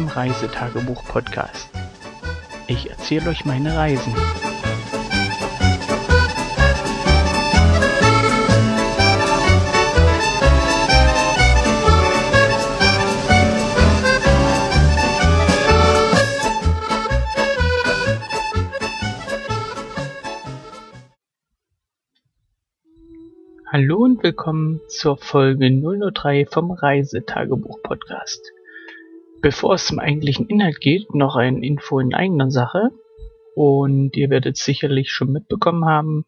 Zum Reisetagebuch-Podcast. Ich erzähle euch meine Reisen. Hallo und willkommen zur Folge 003 vom Reisetagebuch-Podcast. Bevor es zum eigentlichen Inhalt geht, noch ein Info in eigener Sache. Und ihr werdet sicherlich schon mitbekommen haben,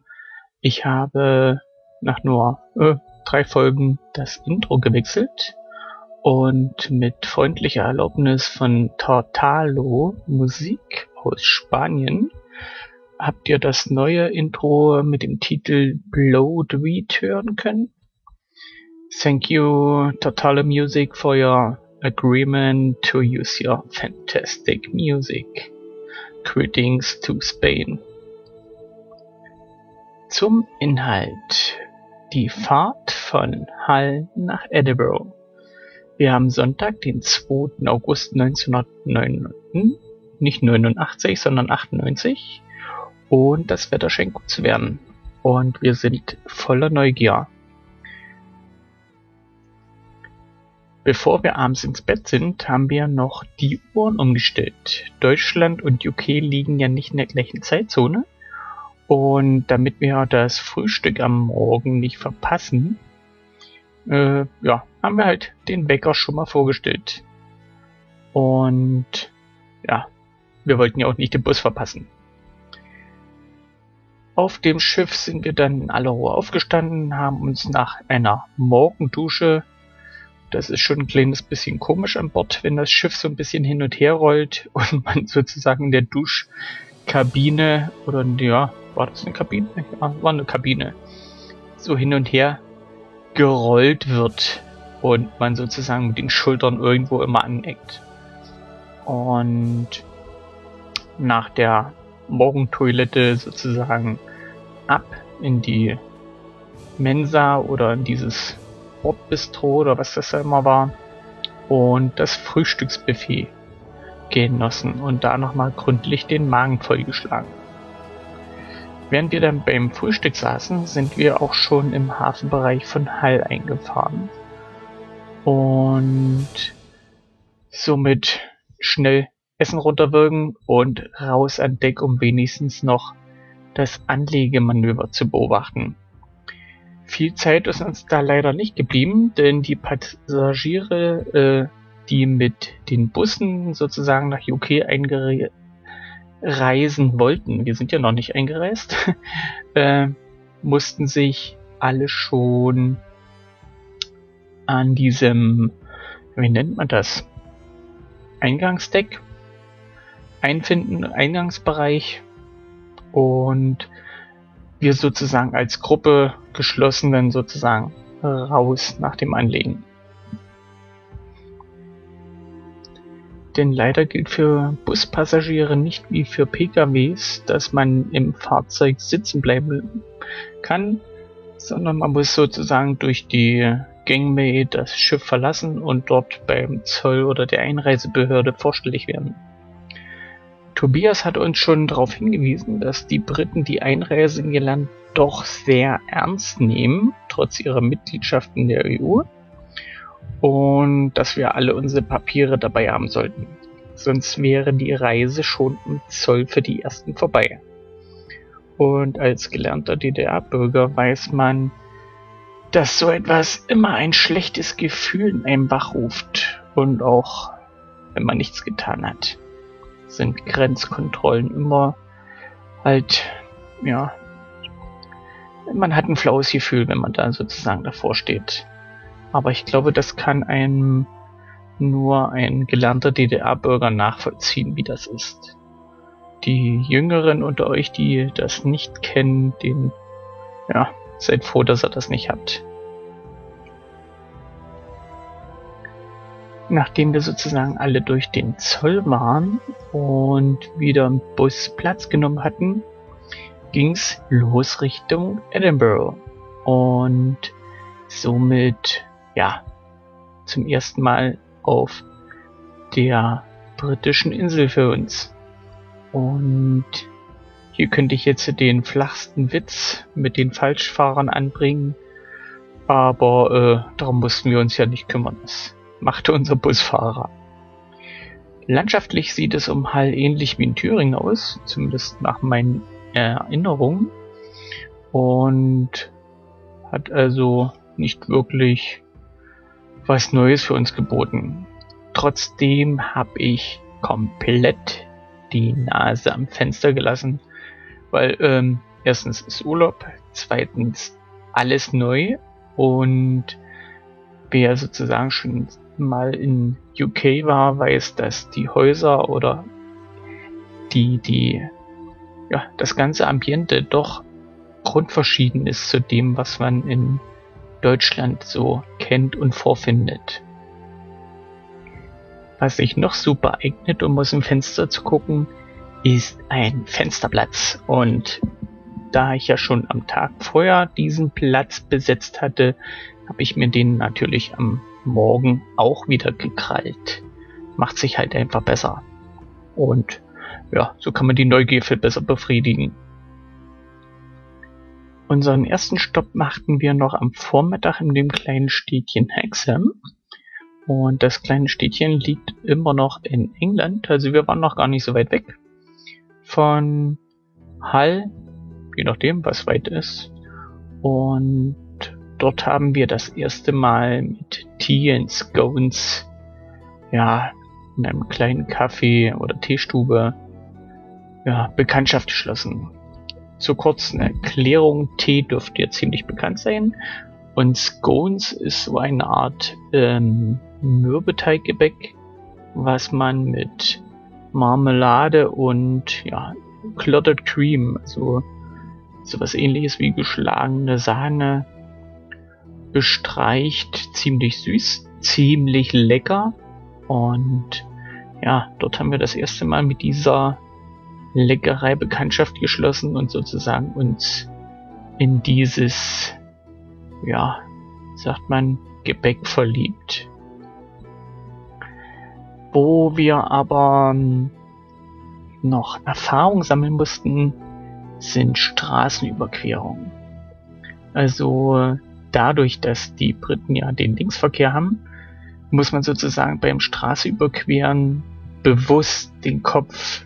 ich habe nach nur äh, drei Folgen das Intro gewechselt und mit freundlicher Erlaubnis von Tortalo Musik aus Spanien habt ihr das neue Intro mit dem Titel Blowed Read hören können. Thank you, Totale Music, for your agreement to use your fantastic music. Greetings to Spain. Zum Inhalt. Die Fahrt von Hull nach Edinburgh. Wir haben Sonntag, den 2. August 1989, nicht 89, sondern 98 und das Wetter scheint gut zu werden. Und wir sind voller Neugier. Bevor wir abends ins Bett sind, haben wir noch die Uhren umgestellt. Deutschland und UK liegen ja nicht in der gleichen Zeitzone. Und damit wir das Frühstück am Morgen nicht verpassen, äh, ja, haben wir halt den Wecker schon mal vorgestellt. Und ja, wir wollten ja auch nicht den Bus verpassen. Auf dem Schiff sind wir dann in aller Ruhe aufgestanden, haben uns nach einer Morgendusche, das ist schon ein kleines bisschen komisch an Bord, wenn das Schiff so ein bisschen hin und her rollt und man sozusagen in der Duschkabine oder ja, war das eine Kabine? Ja, war eine Kabine. So hin und her gerollt wird und man sozusagen mit den Schultern irgendwo immer aneckt. Und nach der Morgentoilette sozusagen ab in die Mensa oder in dieses Bordbistro oder was das da immer war und das Frühstücksbuffet genossen und da nochmal gründlich den Magen vollgeschlagen. Während wir dann beim Frühstück saßen, sind wir auch schon im Hafenbereich von Hall eingefahren. Und somit schnell Essen runterwürgen und raus an Deck, um wenigstens noch das Anlegemanöver zu beobachten. Viel Zeit ist uns da leider nicht geblieben, denn die Passagiere, äh, die mit den Bussen sozusagen nach UK eingereisen wollten, wir sind ja noch nicht eingereist, äh, mussten sich alle schon an diesem, wie nennt man das, Eingangsdeck einfinden, Eingangsbereich und wir sozusagen als Gruppe geschlossen dann sozusagen raus nach dem Anlegen. Denn leider gilt für Buspassagiere nicht wie für PKWs, dass man im Fahrzeug sitzen bleiben kann, sondern man muss sozusagen durch die Gangway das Schiff verlassen und dort beim Zoll oder der Einreisebehörde vorstellig werden. Tobias hat uns schon darauf hingewiesen, dass die Briten die Einreise in ihr Land doch sehr ernst nehmen, trotz ihrer Mitgliedschaft in der EU. Und dass wir alle unsere Papiere dabei haben sollten. Sonst wäre die Reise schon im Zoll für die ersten vorbei. Und als gelernter DDR-Bürger weiß man, dass so etwas immer ein schlechtes Gefühl in einem wachruft. Und auch wenn man nichts getan hat sind Grenzkontrollen immer halt, ja, man hat ein flaues Gefühl, wenn man da sozusagen davor steht. Aber ich glaube, das kann einem nur ein gelernter DDR-Bürger nachvollziehen, wie das ist. Die Jüngeren unter euch, die das nicht kennen, den, ja, seid froh, dass ihr das nicht habt. Nachdem wir sozusagen alle durch den Zoll waren und wieder im Bus Platz genommen hatten, ging's los Richtung Edinburgh. Und somit, ja, zum ersten Mal auf der britischen Insel für uns. Und hier könnte ich jetzt den flachsten Witz mit den Falschfahrern anbringen, aber äh, darum mussten wir uns ja nicht kümmern. Das machte unser Busfahrer. Landschaftlich sieht es um Hall ähnlich wie in Thüringen aus, zumindest nach meinen Erinnerungen. Und hat also nicht wirklich was Neues für uns geboten. Trotzdem habe ich komplett die Nase am Fenster gelassen, weil ähm, erstens ist Urlaub, zweitens alles neu und wer sozusagen schon mal in UK war, weiß, dass die Häuser oder die, die, ja, das ganze Ambiente doch grundverschieden ist zu dem, was man in Deutschland so kennt und vorfindet. Was sich noch super eignet, um aus dem Fenster zu gucken, ist ein Fensterplatz. Und da ich ja schon am Tag vorher diesen Platz besetzt hatte, habe ich mir den natürlich am Morgen auch wieder gekrallt. Macht sich halt einfach besser. Und ja, so kann man die Neugier viel besser befriedigen. Unseren ersten Stopp machten wir noch am Vormittag in dem kleinen Städtchen Hexham. Und das kleine Städtchen liegt immer noch in England, also wir waren noch gar nicht so weit weg von Hull, je nachdem, was weit ist. Und dort haben wir das erste Mal mit Tea and Scones, ja, in einem kleinen Café oder Teestube, ja, Bekanntschaft geschlossen. Zur kurzen Erklärung, Tee dürfte ja ziemlich bekannt sein. Und Scones ist so eine Art ähm, Mürbeteiggebäck, was man mit Marmelade und ja, Clotted Cream, also sowas ähnliches wie geschlagene Sahne, bestreicht. Ziemlich süß, ziemlich lecker. Und ja, dort haben wir das erste Mal mit dieser Leckerei Bekanntschaft geschlossen und sozusagen uns in dieses, ja, sagt man, Gebäck verliebt. Wo wir aber noch Erfahrung sammeln mussten, sind Straßenüberquerungen. Also dadurch, dass die Briten ja den Linksverkehr haben, muss man sozusagen beim Straßeüberqueren bewusst den Kopf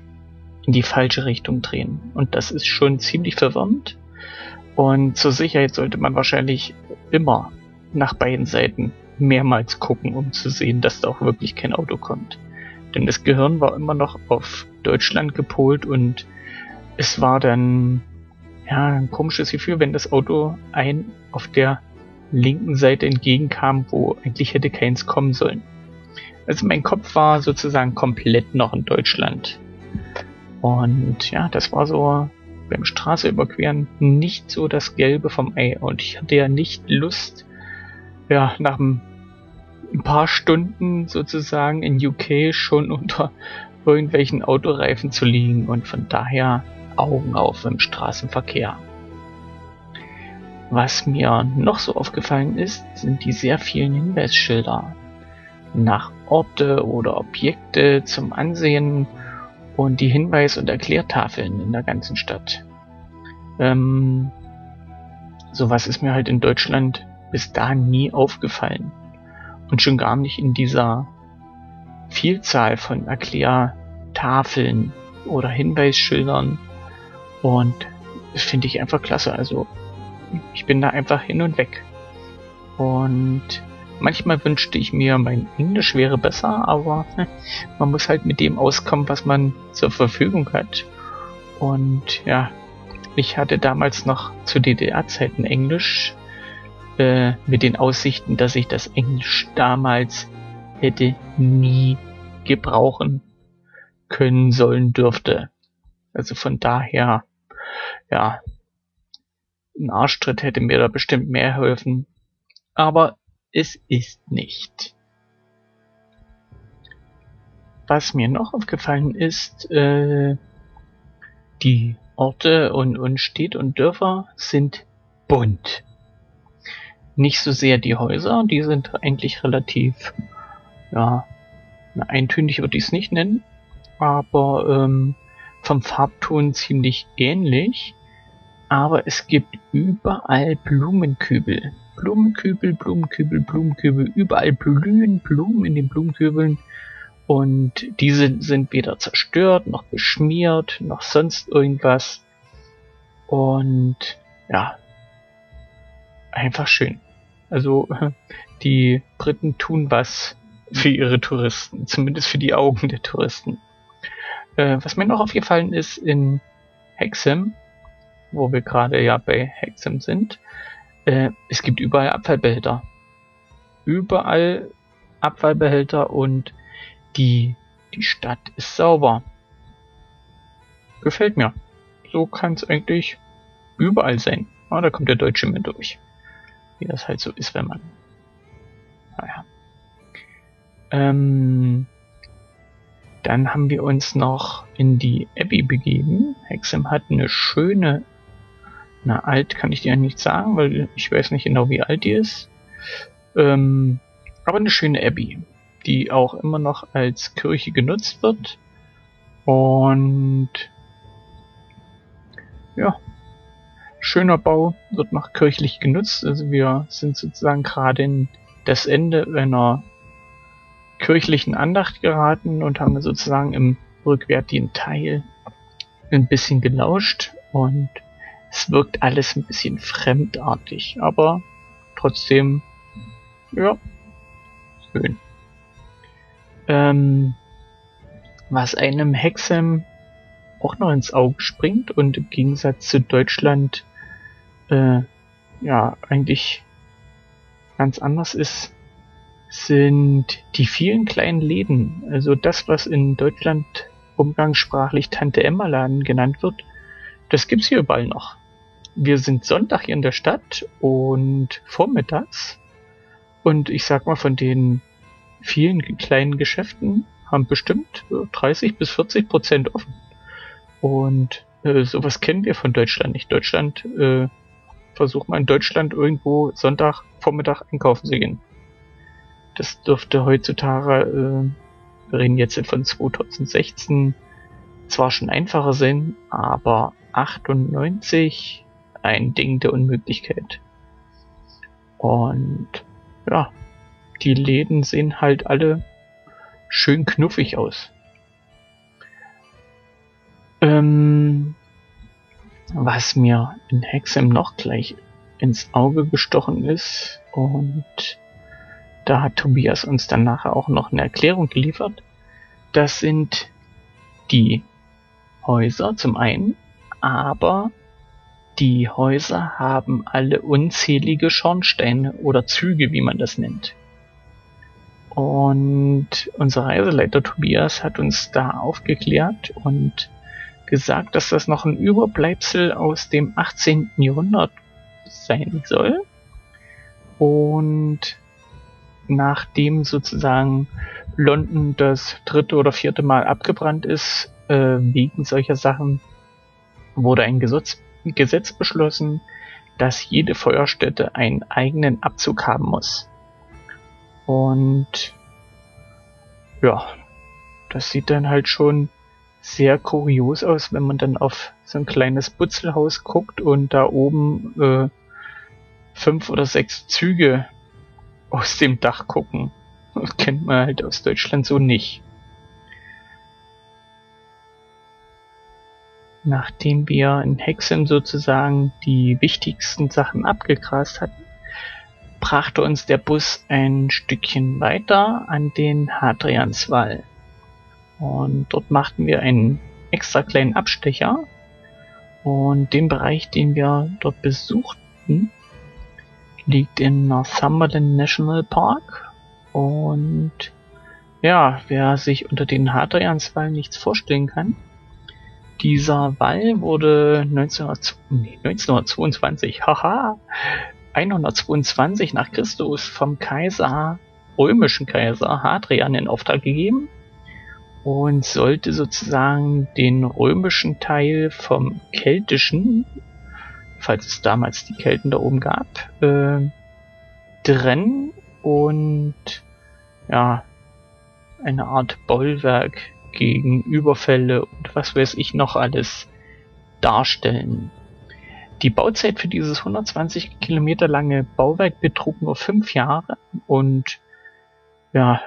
in die falsche Richtung drehen. Und das ist schon ziemlich verwirrend. Und zur Sicherheit sollte man wahrscheinlich immer nach beiden Seiten mehrmals gucken, um zu sehen, dass da auch wirklich kein Auto kommt. Denn das Gehirn war immer noch auf Deutschland gepolt und es war dann ja ein komisches Gefühl, wenn das Auto ein auf der linken Seite entgegenkam, wo eigentlich hätte keins kommen sollen. Also mein Kopf war sozusagen komplett noch in Deutschland. Und ja, das war so beim Straße überqueren nicht so das Gelbe vom Ei. Und ich hatte ja nicht Lust, ja, nach ein paar Stunden sozusagen in UK schon unter irgendwelchen Autoreifen zu liegen und von daher Augen auf im Straßenverkehr. Was mir noch so aufgefallen ist, sind die sehr vielen Hinweisschilder nach Orte oder Objekte zum Ansehen und die Hinweis- und Erklärtafeln in der ganzen Stadt. Ähm, sowas ist mir halt in Deutschland bis dahin nie aufgefallen. Und schon gar nicht in dieser Vielzahl von Erklärtafeln oder Hinweisschildern. Und das finde ich einfach klasse. Also ich bin da einfach hin und weg. Und manchmal wünschte ich mir, mein Englisch wäre besser, aber man muss halt mit dem auskommen, was man zur Verfügung hat. Und ja, ich hatte damals noch zu DDR-Zeiten Englisch äh, mit den Aussichten, dass ich das Englisch damals hätte nie gebrauchen können sollen dürfte. Also von daher, ja, ein Arschtritt hätte mir da bestimmt mehr helfen. Aber es ist nicht. Was mir noch aufgefallen ist, äh, die Orte und, und Städte und Dörfer sind bunt. Nicht so sehr die Häuser, die sind eigentlich relativ, ja, eintönig würde ich es nicht nennen, aber ähm, vom Farbton ziemlich ähnlich. Aber es gibt überall Blumenkübel. Blumenkübel, Blumenkübel, Blumenkübel, überall blühen Blumen in den Blumenkübeln. Und diese sind weder zerstört, noch beschmiert, noch sonst irgendwas. Und ja, einfach schön. Also die Briten tun was für ihre Touristen, zumindest für die Augen der Touristen. Äh, was mir noch aufgefallen ist in Hexham, wo wir gerade ja bei Hexham sind, äh, es gibt überall Abfallbehälter. Überall Abfallbehälter und die, die Stadt ist sauber. Gefällt mir. So kann es eigentlich überall sein. Ja, da kommt der Deutsche mit durch. Wie das halt so ist, wenn man. Naja. Ähm, dann haben wir uns noch in die Abbey begeben. Hexam hat eine schöne, na alt kann ich dir nicht sagen, weil ich weiß nicht genau wie alt die ist. Ähm, aber eine schöne Abbey, die auch immer noch als Kirche genutzt wird. Und ja, schöner Bau, wird noch kirchlich genutzt. Also wir sind sozusagen gerade in das Ende einer kirchlichen Andacht geraten und haben sozusagen im rückwärtigen Teil ein bisschen gelauscht und es wirkt alles ein bisschen fremdartig, aber trotzdem, ja, schön. Ähm, was einem Hexem auch noch ins Auge springt und im Gegensatz zu Deutschland äh, ja eigentlich ganz anders ist, sind die vielen kleinen Läden. Also das, was in Deutschland umgangssprachlich Tante Emma Laden genannt wird, das gibt's hier überall noch. Wir sind Sonntag hier in der Stadt und vormittags und ich sag mal von den vielen kleinen Geschäften haben bestimmt 30 bis 40 Prozent offen. Und äh, sowas kennen wir von Deutschland nicht. Deutschland äh, versucht man in Deutschland irgendwo Sonntag Vormittag einkaufen zu gehen. Das dürfte heutzutage, äh, wir reden jetzt von 2016, zwar schon einfacher sein, aber 98 ein Ding der Unmöglichkeit. Und ja, die Läden sehen halt alle schön knuffig aus. Ähm, was mir in Hexem noch gleich ins Auge gestochen ist und da hat Tobias uns dann nachher auch noch eine Erklärung geliefert. Das sind die Häuser zum einen, aber die Häuser haben alle unzählige Schornsteine oder Züge, wie man das nennt. Und unser Reiseleiter Tobias hat uns da aufgeklärt und gesagt, dass das noch ein Überbleibsel aus dem 18. Jahrhundert sein soll. Und nachdem sozusagen London das dritte oder vierte Mal abgebrannt ist, äh, wegen solcher Sachen, wurde ein Gesetz, Gesetz beschlossen, dass jede Feuerstätte einen eigenen Abzug haben muss. Und ja, das sieht dann halt schon sehr kurios aus, wenn man dann auf so ein kleines Butzelhaus guckt und da oben äh, fünf oder sechs Züge aus dem Dach gucken. Das kennt man halt aus Deutschland so nicht. Nachdem wir in Hexen sozusagen die wichtigsten Sachen abgegrast hatten, brachte uns der Bus ein Stückchen weiter an den Hadrianswall. Und dort machten wir einen extra kleinen Abstecher. Und den Bereich, den wir dort besuchten, liegt in Northumberland National Park. Und ja, wer sich unter den Hadrianswall nichts vorstellen kann, dieser Wall wurde 1922, haha, 122 nach Christus vom Kaiser, römischen Kaiser Hadrian in Auftrag gegeben und sollte sozusagen den römischen Teil vom keltischen falls es damals die Kelten da oben gab, äh, trennen und ja, eine Art Bollwerk gegen Überfälle und was weiß ich noch alles darstellen. Die Bauzeit für dieses 120 Kilometer lange Bauwerk betrug nur fünf Jahre und ja,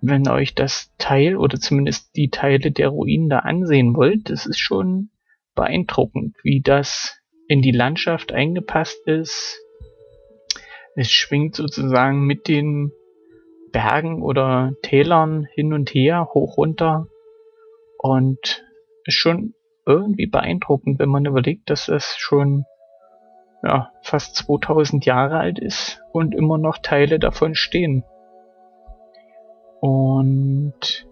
wenn euch das Teil oder zumindest die Teile der Ruinen da ansehen wollt, das ist schon beeindruckend, wie das in die Landschaft eingepasst ist. Es schwingt sozusagen mit den Bergen oder Tälern hin und her, hoch runter und ist schon irgendwie beeindruckend, wenn man überlegt, dass es schon ja, fast 2000 Jahre alt ist und immer noch Teile davon stehen. Und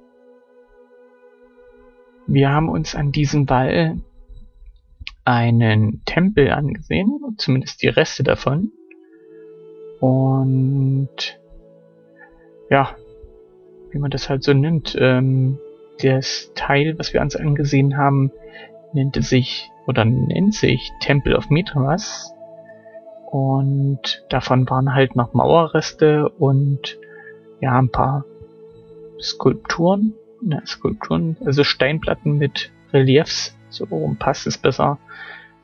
wir haben uns an diesem Wall einen Tempel angesehen, zumindest die Reste davon. Und ja, wie man das halt so nennt, ähm, das Teil, was wir uns angesehen haben, nennt sich oder nennt sich Temple of Mithras. Und davon waren halt noch Mauerreste und ja, ein paar Skulpturen. Ne, Skulpturen, also Steinplatten mit Reliefs, so rum passt es besser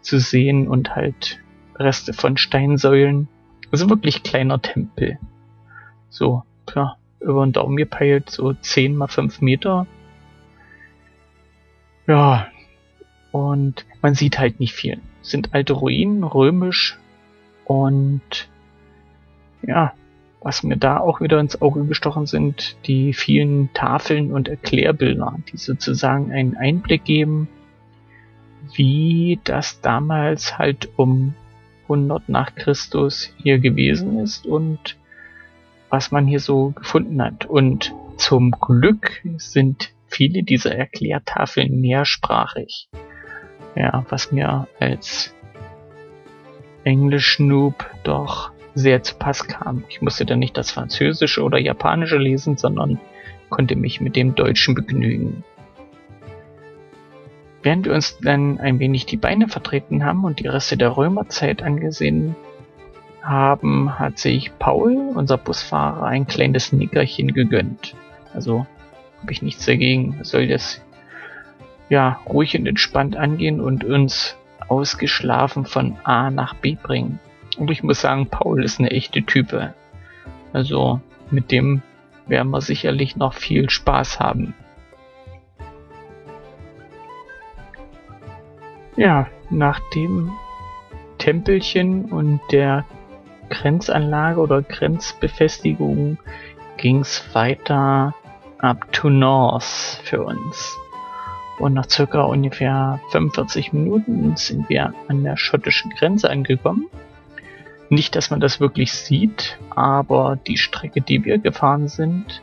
zu sehen und halt Reste von Steinsäulen. Also wirklich kleiner Tempel. So, ja, über den Daumen gepeilt, so 10 mal 5 Meter. Ja, und man sieht halt nicht viel. Sind alte Ruinen, römisch und ja, was mir da auch wieder ins Auge gestochen sind, die vielen Tafeln und Erklärbilder, die sozusagen einen Einblick geben, wie das damals halt um 100 nach Christus hier gewesen ist und was man hier so gefunden hat. Und zum Glück sind viele dieser Erklärtafeln mehrsprachig. Ja, was mir als Englisch-Noob doch sehr zu Pass kam. Ich musste dann nicht das Französische oder Japanische lesen, sondern konnte mich mit dem Deutschen begnügen. Während wir uns dann ein wenig die Beine vertreten haben und die Reste der Römerzeit angesehen haben, hat sich Paul, unser Busfahrer, ein kleines Nickerchen gegönnt. Also habe ich nichts dagegen. Soll das ja ruhig und entspannt angehen und uns ausgeschlafen von A nach B bringen. Und ich muss sagen, Paul ist eine echte Type. Also mit dem werden wir sicherlich noch viel Spaß haben. Ja, nach dem Tempelchen und der Grenzanlage oder Grenzbefestigung ging's weiter up to North für uns. Und nach circa ungefähr 45 Minuten sind wir an der schottischen Grenze angekommen. Nicht, dass man das wirklich sieht, aber die Strecke, die wir gefahren sind,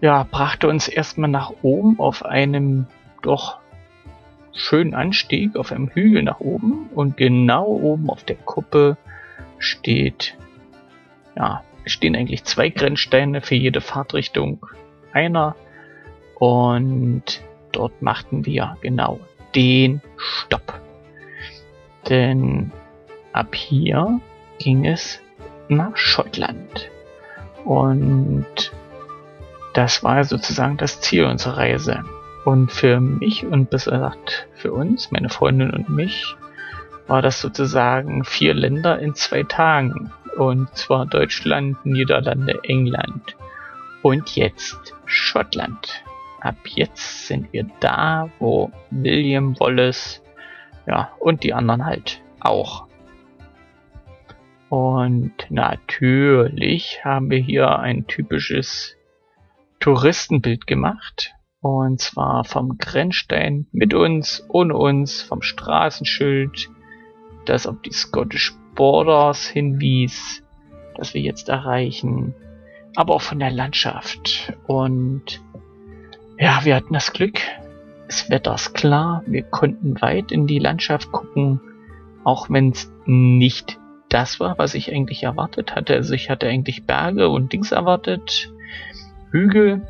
ja, brachte uns erstmal nach oben auf einem doch schönen Anstieg, auf einem Hügel nach oben und genau oben auf der Kuppe steht, ja, stehen eigentlich zwei Grenzsteine für jede Fahrtrichtung einer und dort machten wir genau den Stopp. Denn ab hier ging es nach Schottland. Und das war sozusagen das Ziel unserer Reise. Und für mich und besser gesagt für uns, meine Freundin und mich, war das sozusagen vier Länder in zwei Tagen. Und zwar Deutschland, Niederlande, England und jetzt Schottland. Ab jetzt sind wir da, wo William Wallace, ja, und die anderen halt auch und natürlich haben wir hier ein typisches Touristenbild gemacht. Und zwar vom Grenzstein mit uns, ohne uns, vom Straßenschild, das auf die Scottish Borders hinwies, das wir jetzt erreichen, aber auch von der Landschaft. Und ja, wir hatten das Glück, das Wetter ist klar, wir konnten weit in die Landschaft gucken, auch wenn es nicht das war, was ich eigentlich erwartet hatte. Also ich hatte eigentlich Berge und Dings erwartet, Hügel,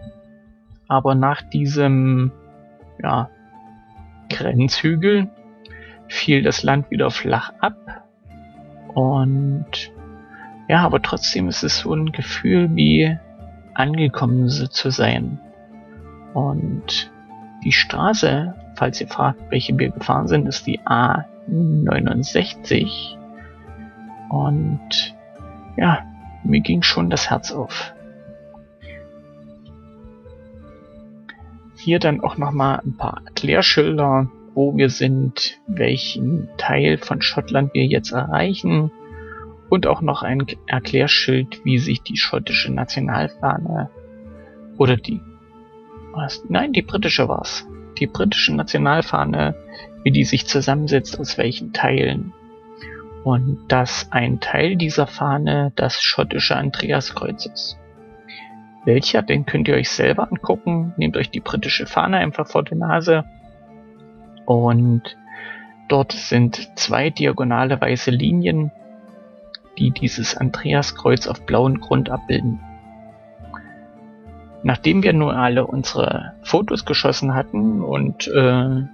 aber nach diesem ja, Grenzhügel fiel das Land wieder flach ab. Und ja, aber trotzdem ist es so ein Gefühl wie angekommen zu sein. Und die Straße, falls ihr fragt, welche wir gefahren sind, ist die A69. Und ja, mir ging schon das Herz auf. Hier dann auch nochmal ein paar Erklärschilder, wo wir sind, welchen Teil von Schottland wir jetzt erreichen und auch noch ein Erklärschild, wie sich die schottische Nationalfahne oder die was? Nein, die britische war's. Die britische Nationalfahne, wie die sich zusammensetzt, aus welchen Teilen. Und dass ein Teil dieser Fahne das schottische Andreaskreuz ist. Welcher, den könnt ihr euch selber angucken. Nehmt euch die britische Fahne einfach vor die Nase. Und dort sind zwei diagonale weiße Linien, die dieses Andreaskreuz auf blauen Grund abbilden. Nachdem wir nun alle unsere Fotos geschossen hatten und äh,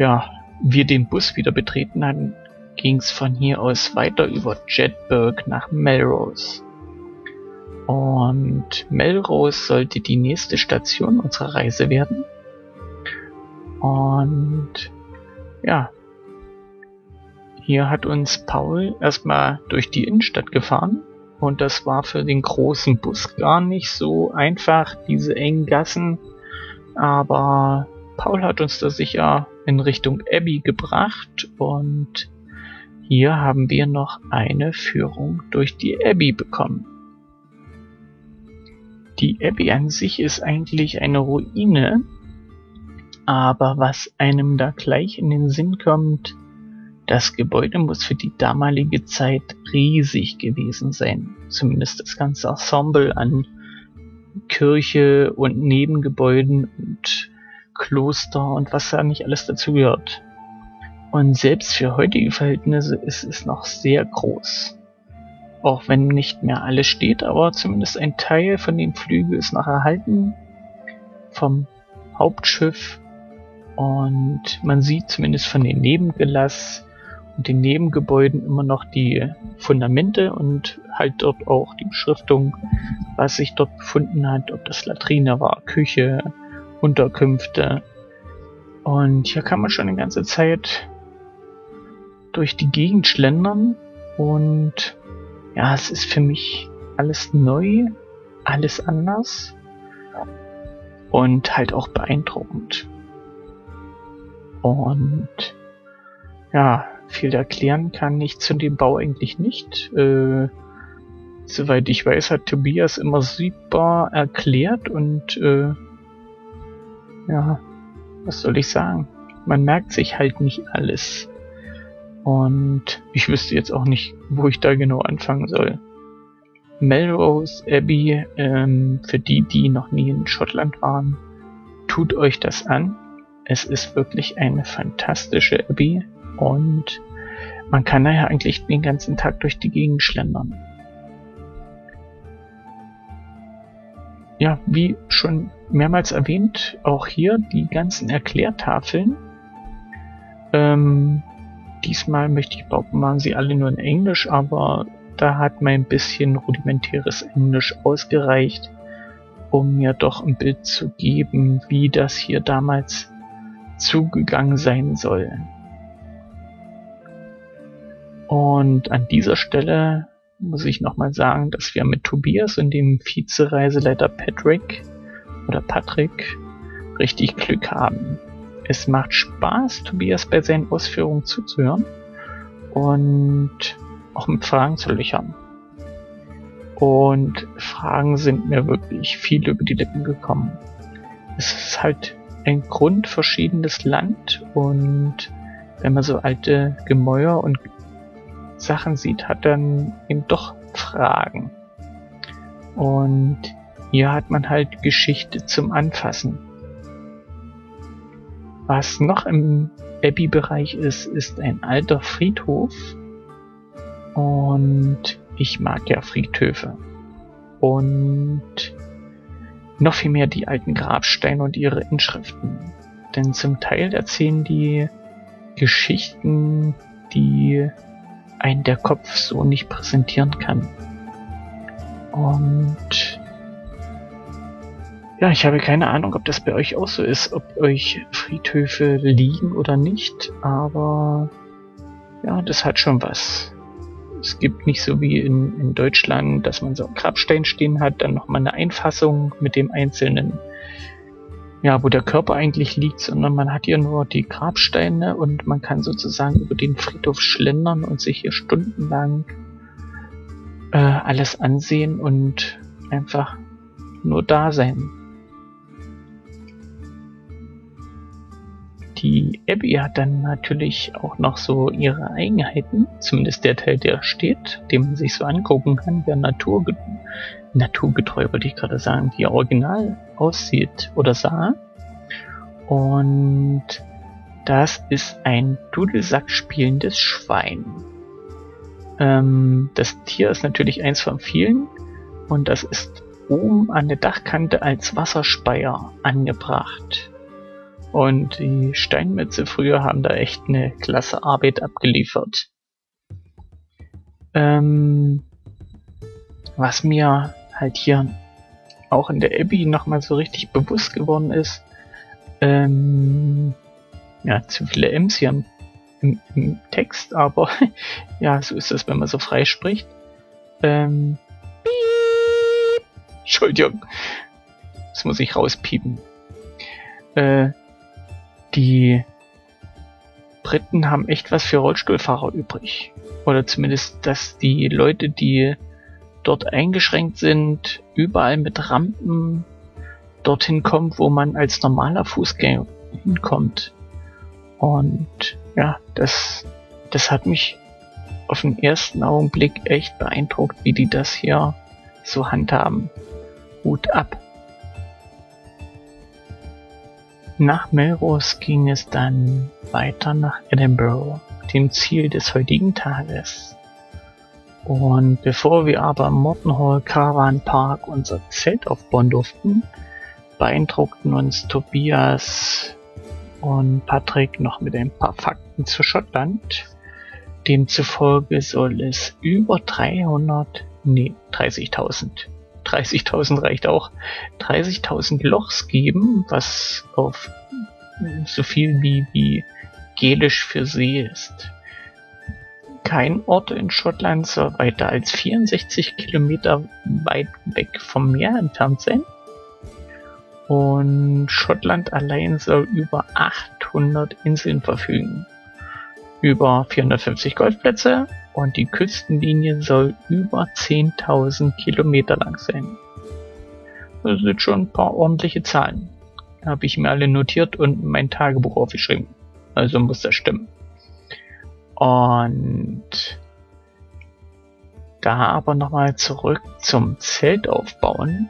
ja, wir den Bus wieder betreten hatten, ging es von hier aus weiter über Jetburg nach Melrose. Und Melrose sollte die nächste Station unserer Reise werden. Und ja, hier hat uns Paul erstmal durch die Innenstadt gefahren und das war für den großen Bus gar nicht so einfach, diese engen Gassen. Aber Paul hat uns da sicher in Richtung Abbey gebracht und hier haben wir noch eine Führung durch die Abbey bekommen. Die Abbey an sich ist eigentlich eine Ruine, aber was einem da gleich in den Sinn kommt, das Gebäude muss für die damalige Zeit riesig gewesen sein. Zumindest das ganze Ensemble an Kirche und Nebengebäuden und Kloster und was da nicht alles dazu gehört. Und selbst für heutige Verhältnisse ist es noch sehr groß. Auch wenn nicht mehr alles steht, aber zumindest ein Teil von dem Flügel ist noch erhalten vom Hauptschiff. Und man sieht zumindest von den Nebengelass und den Nebengebäuden immer noch die Fundamente und halt dort auch die Beschriftung, was sich dort befunden hat, ob das Latrine war, Küche, Unterkünfte. Und hier kann man schon eine ganze Zeit durch die Gegend schlendern und ja, es ist für mich alles neu, alles anders und halt auch beeindruckend. Und ja, viel erklären kann ich zu dem Bau eigentlich nicht. Äh, soweit ich weiß, hat Tobias immer super erklärt und äh, ja, was soll ich sagen? Man merkt sich halt nicht alles. Und ich wüsste jetzt auch nicht, wo ich da genau anfangen soll. Melrose Abbey, ähm, für die, die noch nie in Schottland waren, tut euch das an. Es ist wirklich eine fantastische Abbey und man kann daher eigentlich den ganzen Tag durch die Gegend schlendern. Ja, wie schon mehrmals erwähnt, auch hier die ganzen Erklärtafeln. Ähm, diesmal möchte ich behaupten, waren sie alle nur in Englisch, aber da hat mein bisschen rudimentäres Englisch ausgereicht, um mir doch ein Bild zu geben, wie das hier damals zugegangen sein soll. Und an dieser Stelle muss ich nochmal sagen, dass wir mit Tobias und dem Vizereiseleiter Patrick oder Patrick richtig Glück haben. Es macht Spaß, Tobias bei seinen Ausführungen zuzuhören und auch mit Fragen zu löchern. Und Fragen sind mir wirklich viel über die Lippen gekommen. Es ist halt ein grundverschiedenes Land und wenn man so alte Gemäuer und Sachen sieht, hat dann eben doch Fragen. Und hier hat man halt Geschichte zum Anfassen. Was noch im Abbey-Bereich ist, ist ein alter Friedhof. Und ich mag ja Friedhöfe. Und noch viel mehr die alten Grabsteine und ihre Inschriften. Denn zum Teil erzählen die Geschichten, die ein der Kopf so nicht präsentieren kann. Und Ja, ich habe keine Ahnung, ob das bei euch auch so ist, ob euch Friedhöfe liegen oder nicht, aber ja, das hat schon was. Es gibt nicht so wie in, in Deutschland, dass man so einen Grabstein stehen hat, dann nochmal eine Einfassung mit dem einzelnen, ja, wo der Körper eigentlich liegt, sondern man hat hier nur die Grabsteine und man kann sozusagen über den Friedhof schlendern und sich hier stundenlang äh, alles ansehen und einfach nur da sein. Die Abby hat dann natürlich auch noch so ihre Eigenheiten, zumindest der Teil, der steht, den man sich so angucken kann, der naturge naturgetreu, würde ich gerade sagen, die original aussieht oder sah. Und das ist ein Dudelsack spielendes Schwein. Ähm, das Tier ist natürlich eins von vielen und das ist oben an der Dachkante als Wasserspeier angebracht. Und die Steinmetze früher haben da echt eine klasse Arbeit abgeliefert. Ähm, was mir halt hier auch in der Abbey nochmal so richtig bewusst geworden ist, ähm, ja, zu viele M's hier im, im, im Text, aber ja, so ist das, wenn man so frei spricht. Ähm, Entschuldigung, das muss ich rauspiepen. Äh, die Briten haben echt was für Rollstuhlfahrer übrig. Oder zumindest, dass die Leute, die dort eingeschränkt sind, überall mit Rampen dorthin kommen, wo man als normaler Fußgänger hinkommt. Und ja, das, das hat mich auf den ersten Augenblick echt beeindruckt, wie die das hier so handhaben. Hut ab. Nach Melrose ging es dann weiter nach Edinburgh, dem Ziel des heutigen Tages. Und bevor wir aber im Morton Caravan Park unser Zelt aufbauen durften, beeindruckten uns Tobias und Patrick noch mit ein paar Fakten zu Schottland. Demzufolge soll es über 300, nee, 30.000 30.000 reicht auch, 30.000 Lochs geben, was auf so viel wie, wie Gelisch für See ist. Kein Ort in Schottland soll weiter als 64 Kilometer weit weg vom Meer entfernt sein. Und Schottland allein soll über 800 Inseln verfügen. Über 450 Golfplätze, und die Küstenlinie soll über 10.000 Kilometer lang sein. Das sind schon ein paar ordentliche Zahlen. Habe ich mir alle notiert und mein Tagebuch aufgeschrieben. Also muss das stimmen. Und da aber nochmal zurück zum Zelt aufbauen.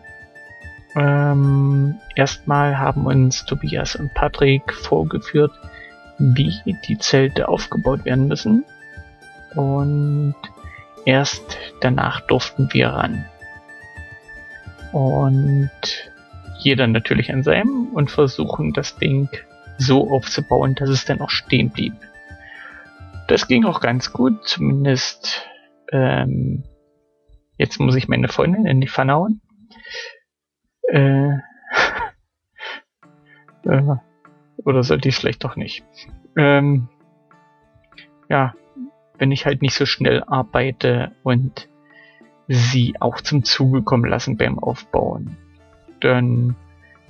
Ähm, erstmal haben uns Tobias und Patrick vorgeführt, wie die Zelte aufgebaut werden müssen und erst danach durften wir ran. Und jeder natürlich an seinem und versuchen das Ding so aufzubauen, dass es dann auch stehen blieb. Das ging auch ganz gut, zumindest ähm, jetzt muss ich meine Freundin in die Pfanne hauen. Äh, äh, oder sollte ich es vielleicht doch nicht? Ähm, ja, wenn ich halt nicht so schnell arbeite und sie auch zum Zuge kommen lassen beim Aufbauen. Dann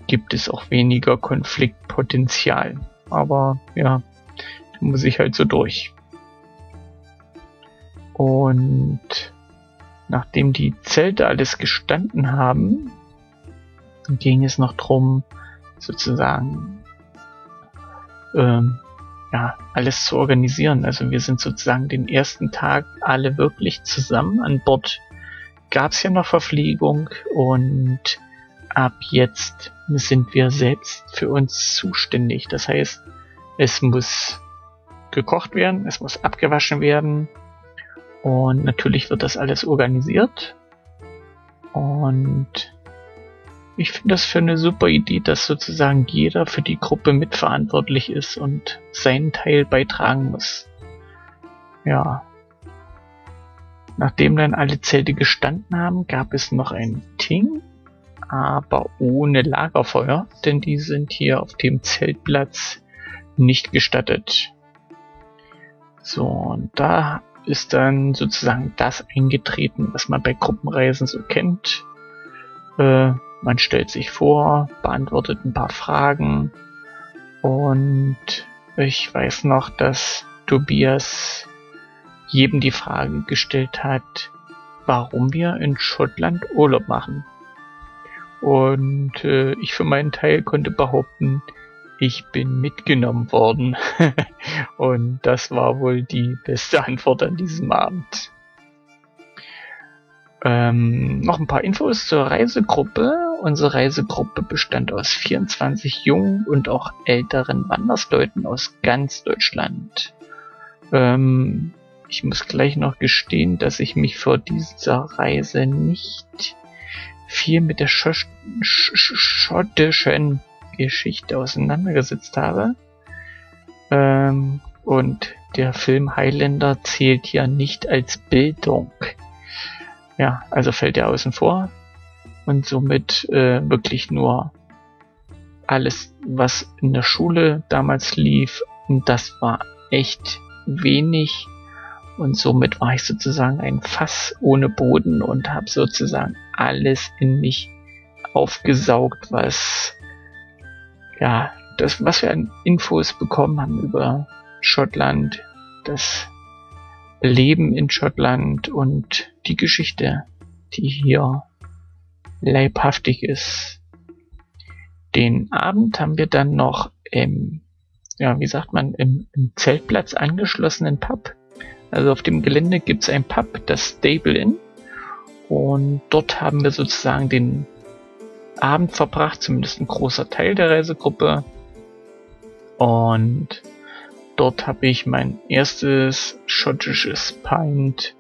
gibt es auch weniger Konfliktpotenzial. Aber ja, da muss ich halt so durch. Und nachdem die Zelte alles gestanden haben, ging es noch drum, sozusagen ähm, ja, alles zu organisieren. Also wir sind sozusagen den ersten Tag alle wirklich zusammen an Bord. Gab es ja noch Verpflegung und ab jetzt sind wir selbst für uns zuständig. Das heißt, es muss gekocht werden, es muss abgewaschen werden und natürlich wird das alles organisiert. Und ich finde das für eine super Idee, dass sozusagen jeder für die Gruppe mitverantwortlich ist und seinen Teil beitragen muss. Ja. Nachdem dann alle Zelte gestanden haben, gab es noch ein Ting aber ohne Lagerfeuer, denn die sind hier auf dem Zeltplatz nicht gestattet. So, und da ist dann sozusagen das eingetreten, was man bei Gruppenreisen so kennt. Äh, man stellt sich vor, beantwortet ein paar Fragen und ich weiß noch, dass Tobias jedem die Frage gestellt hat, warum wir in Schottland Urlaub machen. Und äh, ich für meinen Teil konnte behaupten, ich bin mitgenommen worden. Und das war wohl die beste Antwort an diesem Abend. Ähm, noch ein paar Infos zur Reisegruppe. Unsere Reisegruppe bestand aus 24 jungen und auch älteren Wandersleuten aus ganz Deutschland. Ähm, ich muss gleich noch gestehen, dass ich mich vor dieser Reise nicht viel mit der schottischen Geschichte auseinandergesetzt habe. Ähm, und der Film Highlander zählt ja nicht als Bildung. Ja, also fällt er außen vor und somit äh, wirklich nur alles, was in der Schule damals lief, und das war echt wenig. Und somit war ich sozusagen ein Fass ohne Boden und habe sozusagen alles in mich aufgesaugt, was ja, das, was wir an Infos bekommen haben über Schottland, das Leben in Schottland und die Geschichte, die hier leibhaftig ist. Den Abend haben wir dann noch im, ja, wie sagt man, im, im Zeltplatz angeschlossenen Pub. Also auf dem Gelände gibt es ein Pub, das Stable Inn. Und dort haben wir sozusagen den Abend verbracht, zumindest ein großer Teil der Reisegruppe. Und dort habe ich mein erstes schottisches Pint,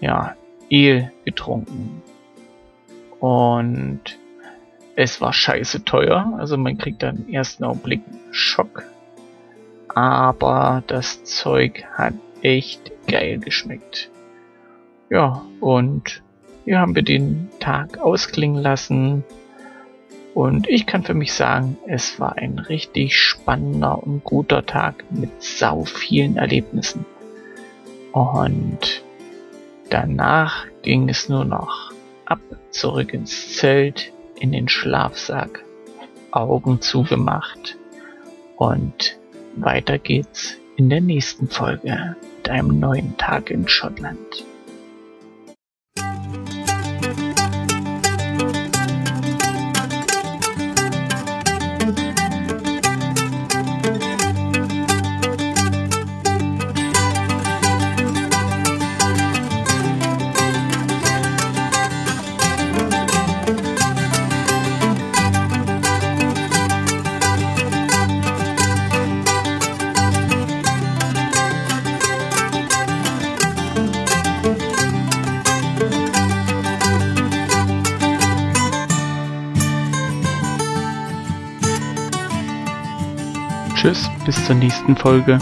ja, Ale getrunken. Und es war scheiße teuer, also man kriegt dann im ersten Augenblick Schock. Aber das Zeug hat echt geil geschmeckt. Ja, und hier haben wir den Tag ausklingen lassen. Und ich kann für mich sagen, es war ein richtig spannender und guter Tag mit sau vielen Erlebnissen. Und danach ging es nur noch ab, zurück ins Zelt, in den Schlafsack, Augen zugemacht und weiter geht's in der nächsten Folge mit einem neuen Tag in Schottland. Zur nächsten Folge.